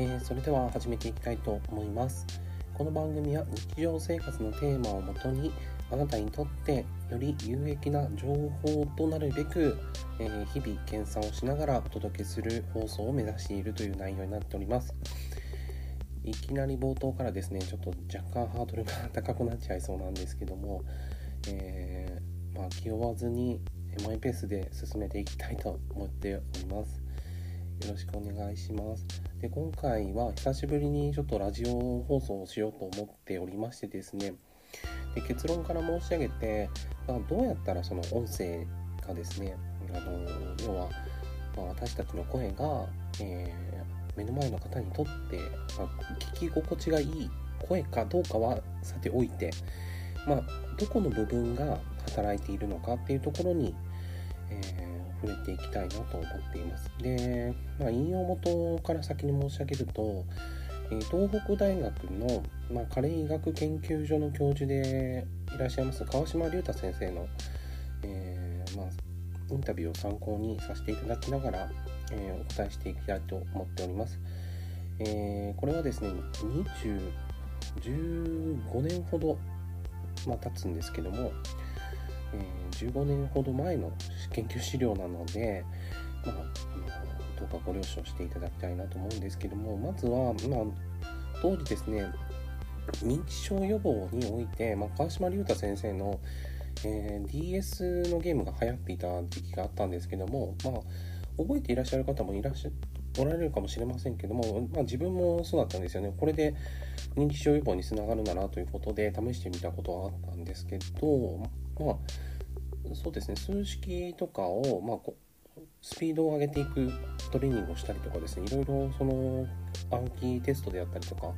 えー、それでは始めていきたいと思います。この番組は日常生活のテーマをもとにあなたにとってより有益な情報となるべく、えー、日々検査をしながらお届けする放送を目指しているという内容になっております。いきなり冒頭からですねちょっと若干ハードルが高くなっちゃいそうなんですけども、えー、まあ、気負わずにマイペースで進めていきたいと思っております。よろしくお願いします。で今回は久しぶりにちょっとラジオ放送をしようと思っておりましてですね。で結論から申し上げて、ま、どうやったらその音声がですねあの要は、まあ、私たちの声が、えー、目の前の方にとって、まあ、聞き心地がいい声かどうかはさておいて、まあ、どこの部分が働いているのかっていうところに、えー触れていきたいなと思っています。で、まあ、引用元から先に申し上げると、え東北大学の、まあ、加齢医学研究所の教授でいらっしゃいます川島隆太先生の、えー、まあ、インタビューを参考にさせていただきながら、えー、お答えしていきたいと思っております。えー、これはですね、20、15年ほど、まあ、経つんですけども、え、15年ほど前の研究資料なので、まあ、どうかご了承していただきたいなと思うんですけどもまずは、まあ、当時ですね認知症予防において、まあ、川島隆太先生の、えー、DS のゲームが流行っていた時期があったんですけども、まあ、覚えていらっしゃる方もいらっしゃおられるかもしれませんけども、まあ、自分もそうだったんですよね。これで認知症予防につながるならということで試してみたことはあったんですけど、まあ、そうですね、数式とかを、まあ、スピードを上げていくトレーニングをしたりとかですね、いろいろその暗記テストであったりとか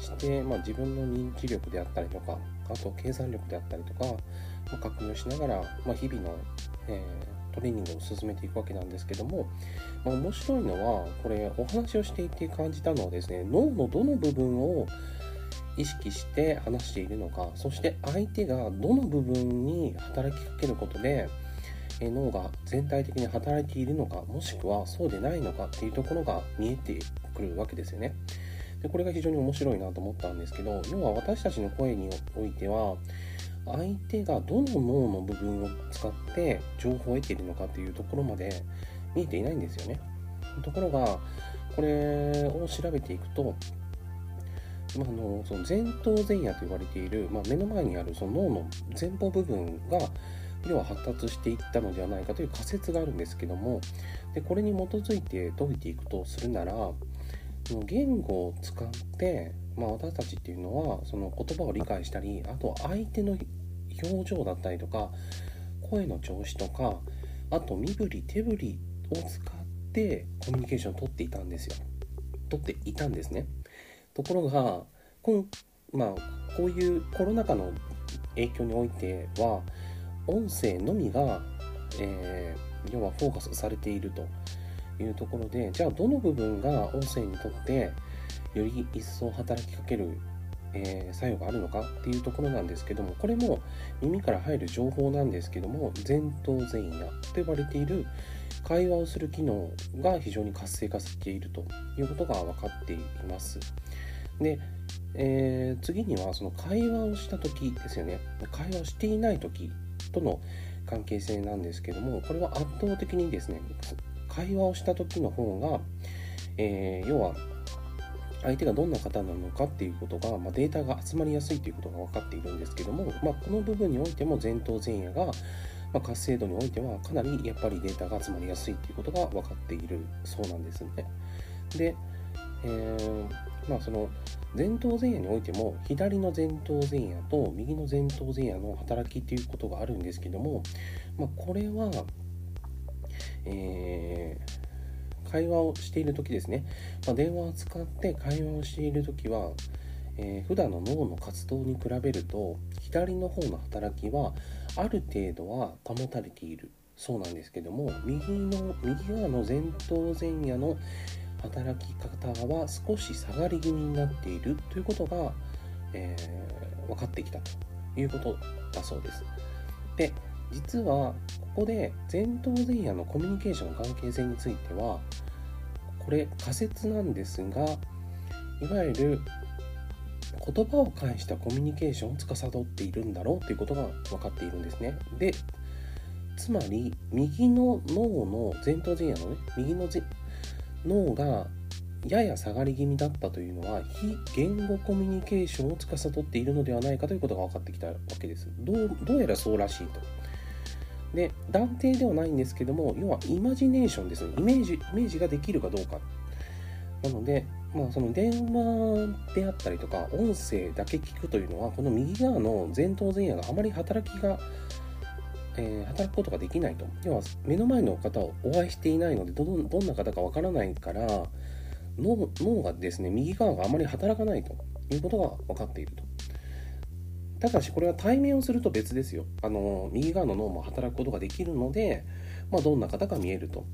して、まあ、自分の認知力であったりとか、あと計算力であったりとか、まあ、確認をしながら、まあ、日々の、えー、トレーニングを進めていくわけなんですけども、まあ、面白いのは、これお話をしていて感じたのはですね、脳のどの部分を意識して話しているのかそして相手がどの部分に働きかけることで脳が全体的に働いているのかもしくはそうでないのかっていうところが見えてくるわけですよね。でこれが非常に面白いなと思ったんですけど要は私たちの声においては相手がどの脳の部分を使って情報を得ているのかっていうところまで見えていないんですよね。ところがこれを調べていくとまあ、のその前頭前野と言われている、まあ、目の前にあるその脳の前方部分が要は発達していったのではないかという仮説があるんですけどもでこれに基づいて解いていくとするなら言語を使って、まあ、私たちっていうのはその言葉を理解したりあとは相手の表情だったりとか声の調子とかあと身振り手振りを使ってコミュニケーションをとっていたんですよ。取っていたんですね。ところがこん、まあ、こういうコロナ禍の影響においては音声のみが、えー、要はフォーカスされているというところでじゃあどの部分が音声にとってより一層働きかける、えー、作用があるのかっていうところなんですけどもこれも耳から入る情報なんですけども前頭前野と呼ばれている会話をする機能が非常に活性化しているということが分かっています。で、えー、次にはその会話をした時ですよね会話をしていない時との関係性なんですけどもこれは圧倒的にですね会話をした時の方が、えー、要は相手がどんな方なのかっていうことが、まあ、データが集まりやすいということが分かっているんですけども、まあ、この部分においても前頭前野が、まあ、活性度においてはかなりやっぱりデータが集まりやすいということが分かっているそうなんですね。で、えーまあその前頭前野においても左の前頭前野と右の前頭前野の働きっていうことがあるんですけども、まあ、これは、えー、会話をしている時ですね、まあ、電話を使って会話をしている時は、えー、普段の脳の活動に比べると左の方の働きはある程度は保たれている。そうなんですけども右の右側の前頭前野の働き方は少し下がり気味になっている。ということが、えー、分かってきたということだそうです。で実はここで前頭前野のコミュニケーションの関係性についてはこれ仮説なんですがいわゆる言葉を介したコミュニケーションを司っているんだろうということが分かっているんですね。でつまり右の脳の前頭前野のね右の脳がやや下がり気味だったというのは非言語コミュニケーションを司っているのではないかということが分かってきたわけです。どうどうやらそうらしいと。で断定ではないんですけども要はイマジネーションですね。イメージイメージができるかどうか。なのでまあその電話であったりとか音声だけ聞くというのはこの右側の前頭前野があまり働きがえー、働くことができないと。要は目の前の方をお会いしていないのでどんな方かわからないから脳がですね右側があまり働かないということが分かっていると。ただしこれは対面をすると別ですよあの右側の脳も働くことができるので、まあ、どんな方か見えると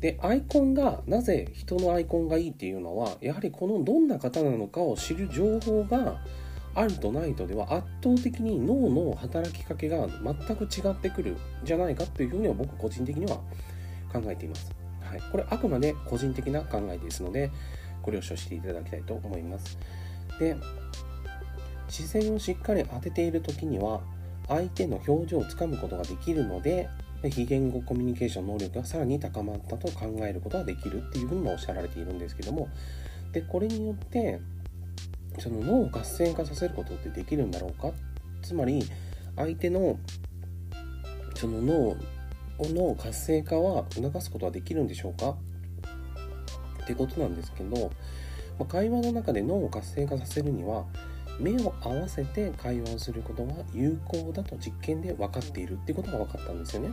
でアイコンがなぜ人のアイコンがいいっていうのはやはりこのどんな方なのかを知る情報があるとないとでは圧倒的に脳の働きかけが全く違ってくるんじゃないかというふうには僕個人的には考えています。はい、これあくまで個人的な考えですのでご了承していただきたいと思います。で視線をしっかり当てている時には相手の表情をつかむことができるので非言語コミュニケーション能力がさらに高まったと考えることができるっていうふうにもおっしゃられているんですけどもでこれによってその脳を活性化させることってできるんだろうか？つまり相手のその脳の活性化は促すことはできるんでしょうか？ってことなんですけど、ま、会話の中で脳を活性化させるには目を合わせて会話をすることが有効だと実験で分かっているっていうことが分かったんですよね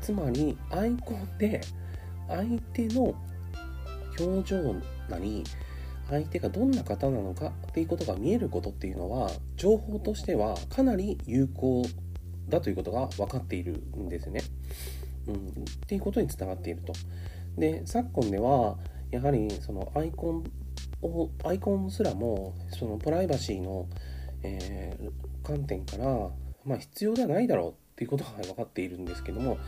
つまりアイコンで相手の表情なり相手がどんな方なのかっていうことが見えることっていうのは情報としてはかなり有効だということが分かっているんですね。うん、っていうことにつながっていると。で昨今ではやはりそのアイコンアイコンすらもそのプライバシーの、えー、観点から、まあ、必要ではないだろうっていうことが分かっているんですけども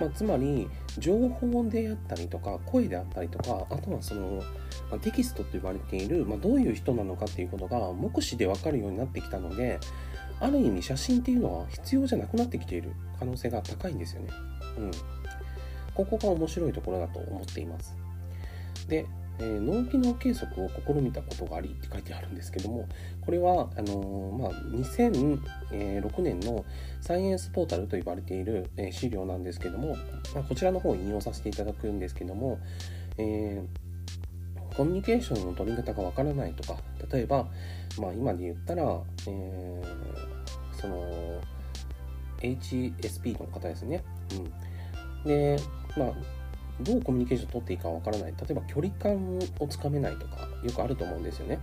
まあ、つまり情報であったりとか声であったりとかあとはその、まあ、テキストと言われている、まあ、どういう人なのかっていうことが目視で分かるようになってきたのである意味写真っていうのは必要じゃなくなってきている可能性が高いんですよね。うん、ここが面白いところだと思っています。で、えー、脳機能計測を試みたことがありって書いてあるんですけどもこれはあのー、まあ、2006年のサイエンスポータルと呼ばれている、えー、資料なんですけども、まあ、こちらの方を引用させていただくんですけども、えコミュニケーションの取り方がわからないとか例えば、まあ、今で言ったら、えその HSP の方ですね。うん、で、まあどうコミュニケーションを取っていいかわからない。例えば距離感をつかめないとか、よくあると思うんですよね。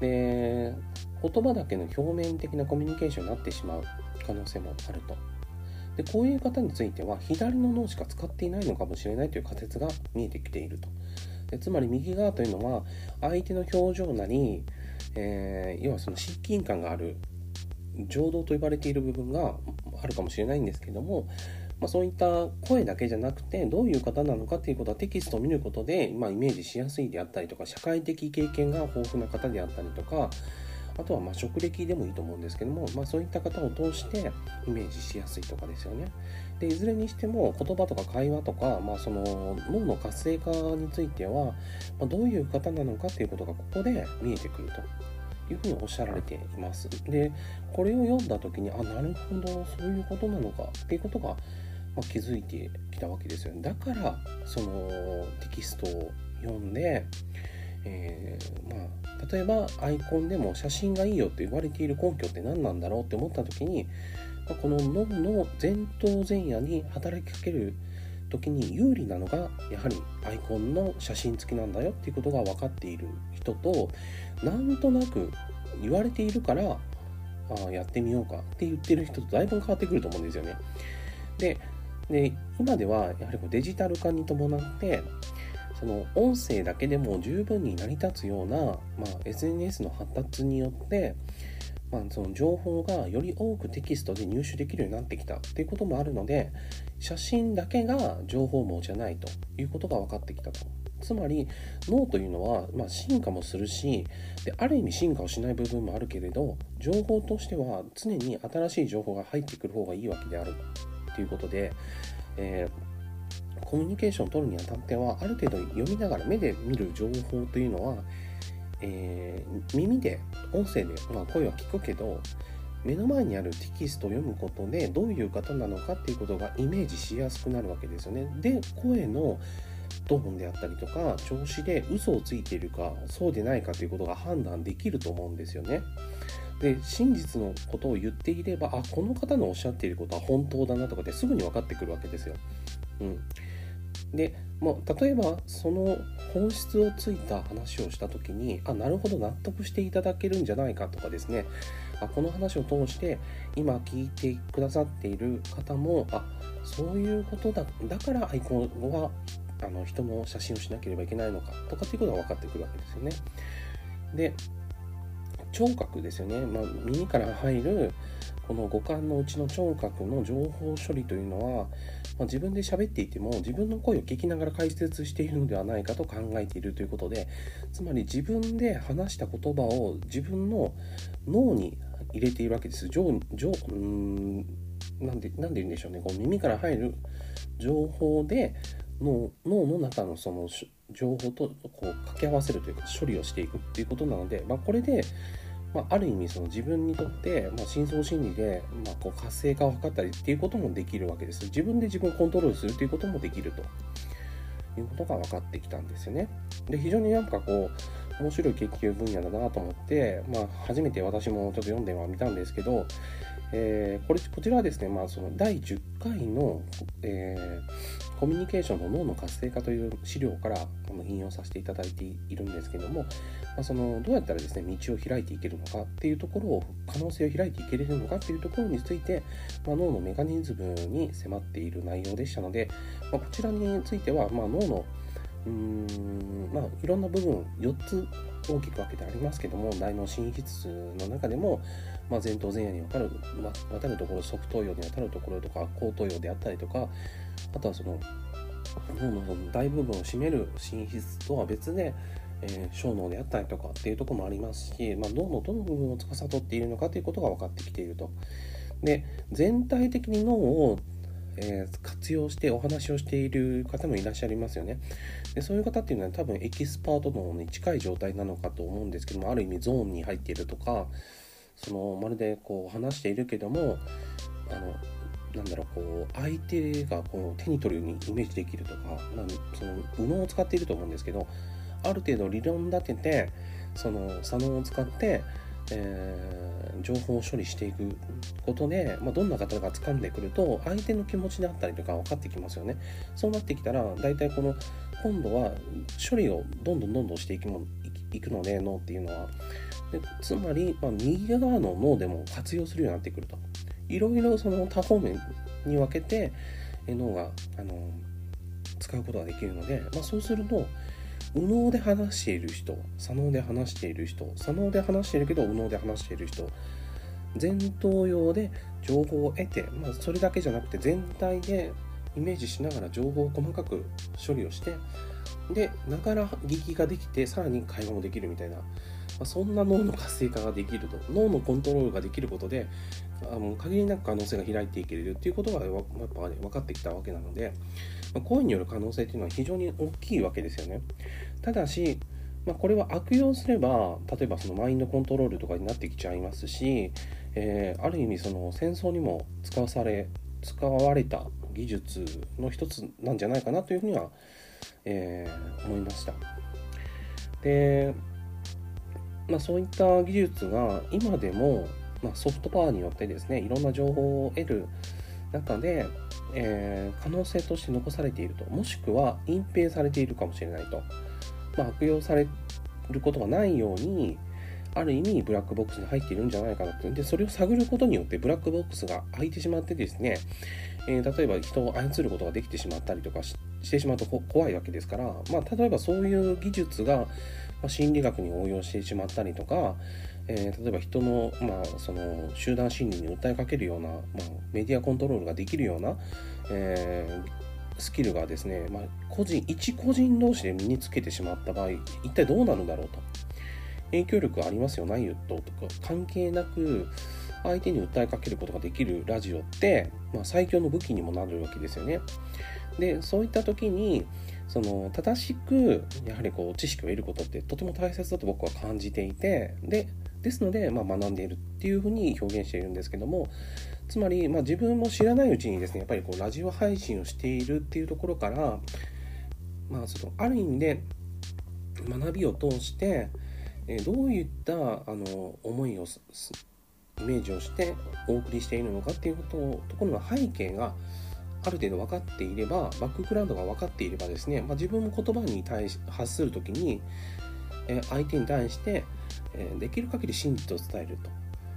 で、言葉だけの表面的なコミュニケーションになってしまう可能性もあると。で、こういう方については、左の脳しか使っていないのかもしれないという仮説が見えてきていると。でつまり右側というのは、相手の表情なり、えー、要はその親近感がある情動と呼ばれている部分があるかもしれないんですけども、まあ、そういった声だけじゃなくてどういう方なのかっていうことはテキストを見ることで、まあ、イメージしやすいであったりとか社会的経験が豊富な方であったりとかあとはま職歴でもいいと思うんですけども、まあ、そういった方を通してイメージしやすいとかですよね。でいずれにしても言葉とか会話とか、まあ、その脳の活性化については、まあ、どういう方なのかっていうことがここで見えてくると。いうふうにおっしゃられています。で、これを読んだ時に、あ、なるほど、そういうことなのかっていうことがま気づいてきたわけですよね。だからそのテキストを読んで、えー、まあ、例えばアイコンでも写真がいいよって言われている根拠って何なんだろうって思った時に、まこの脳の前頭前野に働きかける時に有利なのがやはりアイコンの写真付きなんだよっていうことが分かっている人となんとなく言われているからあやってみようかって言ってる人とだいぶ変わってくると思うんですよね。でで今ではやはりこうデジタル化に伴ってその音声だけでも十分に成り立つような、まあ、SNS の発達によって、まあ、その情報がより多くテキストで入手できるようになってきたっていうこともあるので写真だけが情報網じゃないということが分かってきたと。つまり脳というのは、まあ、進化もするしである意味進化をしない部分もあるけれど情報としては常に新しい情報が入ってくる方がいいわけであるということで、えー、コミュニケーションを取るにあたってはある程度読みながら目で見る情報というのは、えー、耳で音声で、まあ、声は聞くけど目の前にあるテキストを読むことでどういう方なのかっていうことがイメージしやすくなるわけですよね。で声のトーンであったりとか調子で嘘をついているかそうでないかということが判断できると思うんですよね。で真実のことを言っていればあこの方のおっしゃっていることは本当だなとかってすぐに分かってくるわけですよ。うん、でもう例えばその本質をついた話をした時にあなるほど納得していただけるんじゃないかとかですねあこの話を通して今聞いてくださっている方もあそういうことだだからアイコンはあの人の写真をしなければいけないのかとかっていうことが分かってくるわけですよね。で聴覚ですよね、まあ、耳から入るこの五感のうちの聴覚の情報処理というのは、まあ、自分で喋っていても自分の声を聞きながら解説しているのではないかと考えているということでつまり自分で話した言葉を自分の脳に入れているわけです。上上うんなんでなんで言うんでしょうねこう耳から入る情報で脳脳の中のその情報とこう掛け合わせるというか処理をしていくっていうことなので、まあ、これで、まあ、ある意味その自分にとって、まあ、深層心理で、まあ、こう活性化を図ったりっていうこともできるわけです。自分で自分をコントロールするということもできると。いうことが分かってきたんですよね。で非常になんかこう面白い研究分野だなと思って、まあ、初めて私もちょっと読んではみたんですけどえー、これこちらはですね、まあ、その第10回の、えー、コミュニケーションの脳の活性化という資料から引用させていただいているんですけども、まあ、そのどうやったらですね道を開いていけるのかっていうところを可能性を開いていけれるのかっていうところについて、まあ、脳のメカニズムに迫っている内容でしたので、まあ、こちらについては、ま、脳のうーんまあいろんな部分4つ大きく分けてありますけども大脳新皮の中でも、まあ、前頭前野にわかる、まあ、渡るところ側頭葉にわたるところとか後頭葉であったりとかあとはその脳の大部分を占める心室とは別で、えー、小脳であったりとかっていうところもありますし、まあ、脳のどの部分を司っているのかということが分かってきていると。で全体的に脳をえ、活用してお話をしている方もいらっしゃいますよね。でそういう方っていうのは多分エキスパート脳に近い状態なのかと思うんですけどもある意味ゾーンに入っているとかそのまるでこう話しているけどもあのなんだろうこう相手がこう手に取るようにイメージできるとか、まあ、その右脳を使っていると思うんですけどある程度理論立ててその左脳を使ってえー、情報を処理していくことで、まあ、どんな方が掴んでくると相手の気持ちであったりとか分かってきますよね。そうなってきたら大体この今度は処理をどんどんどんどんしていくもいくので脳っていうのは。でつまり、まあ、右側の脳でも活用するようになってくると。いろいろその多方面に分けて脳があの使うことができるので、まあ、そうすると右脳で話している人左脳で話している人左脳で話しているけど右脳で話している人前頭葉で情報を得て、まあ、それだけじゃなくて全体でイメージしながら情報を細かく処理をしてでながら聞きができてさらに会話もできるみたいな、まあ、そんな脳の活性化ができると脳のコントロールができることであの限りなく可能性が開いていけるっていうことがやっぱ、ね、分かってきたわけなので、まあ、行為による可能性っていうのは非常に大きいわけですよね。ただし、まあ、これは悪用すれば例えばそのマインドコントロールとかになってきちゃいますし、えー、ある意味その戦争にも使わされ使われた技術の一つなんじゃないかなというふうには、えー、思いました。で、まあ、そういった技術が今でも、まあ、ソフトパワーによってですねいろんな情報を得る中で、えー、可能性として残されているともしくは隠蔽されているかもしれないと、まあ、悪用されることがないようにある意味ブラックボックスに入っているんじゃないかなってでそれを探ることによってブラックボックスが開いてしまってですね、えー、例えば人を操ることができてしまったりとかしてしまうと怖いわけですから、まあ、例えばそういう技術が心理学に応用してしまったりとか、えー、例えば人の,、まあその集団心理に訴えかけるような、まあ、メディアコントロールができるような、えスキルがですね、まあ、個人一個人同士で身につけてしまった場合一体どうなるんだろうと影響力ありますよないよととか関係なく相手に訴えかけることができるラジオって、まあ、最強の武器にもなるわけですよね。でそういった時にその正しくやはりこう知識を得ることってとても大切だと僕は感じていてでですので、まあ、学んでいるっていうふうに表現しているんですけどもつまり、まあ、自分も知らないうちにですねやっぱりこうラジオ配信をしているっていうところから、まあ、そのある意味で学びを通してえどういったあの思いをイメージをしてお送りしているのかっていうことところの背景がある程度分かっていればバックグラウンドが分かっていればですね、まあ、自分も言葉に対し発する時に、え相手に対して、えできる限り真実を伝える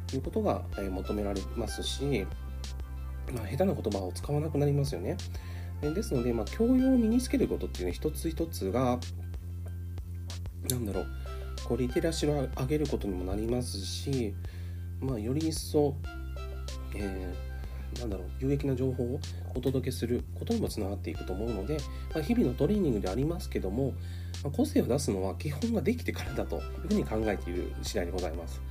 ということが、え求められますし、まあ、下手な言葉を使わなくなりますよね。ですので、まあ、教養を身につけることっていうね一つ一つが何だろうこうリテラシーを上げることにもなりますし、まあ、より一層、えー、なんだろう有益な情報をお届けすることにもつながっていくと思うので、まあ、日々のトレーニングでありますけども、まあ、個性を出すのは基本ができてからだというふうに考えている次第でございます。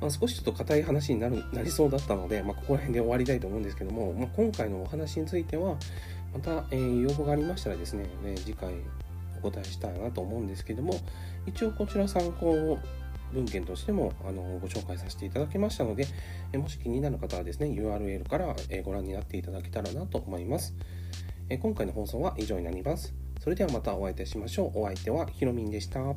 まあ、少しちょっと硬い話になるなりそうだったので、まあ、ここら辺で終わりたいと思うんですけども、まあ、今回のお話についてはまた、えー、要望がありましたらですね、えー、次回お答えしたいなと思うんですけども一応こちら参考文献としてもあのご紹介させていただきましたので、えもし気になる方はですね URL からえご覧になっていただけたらなと思います。え今回の放送は以上になります。それではまたお会いいたしましょう。お相手はひろみんでした。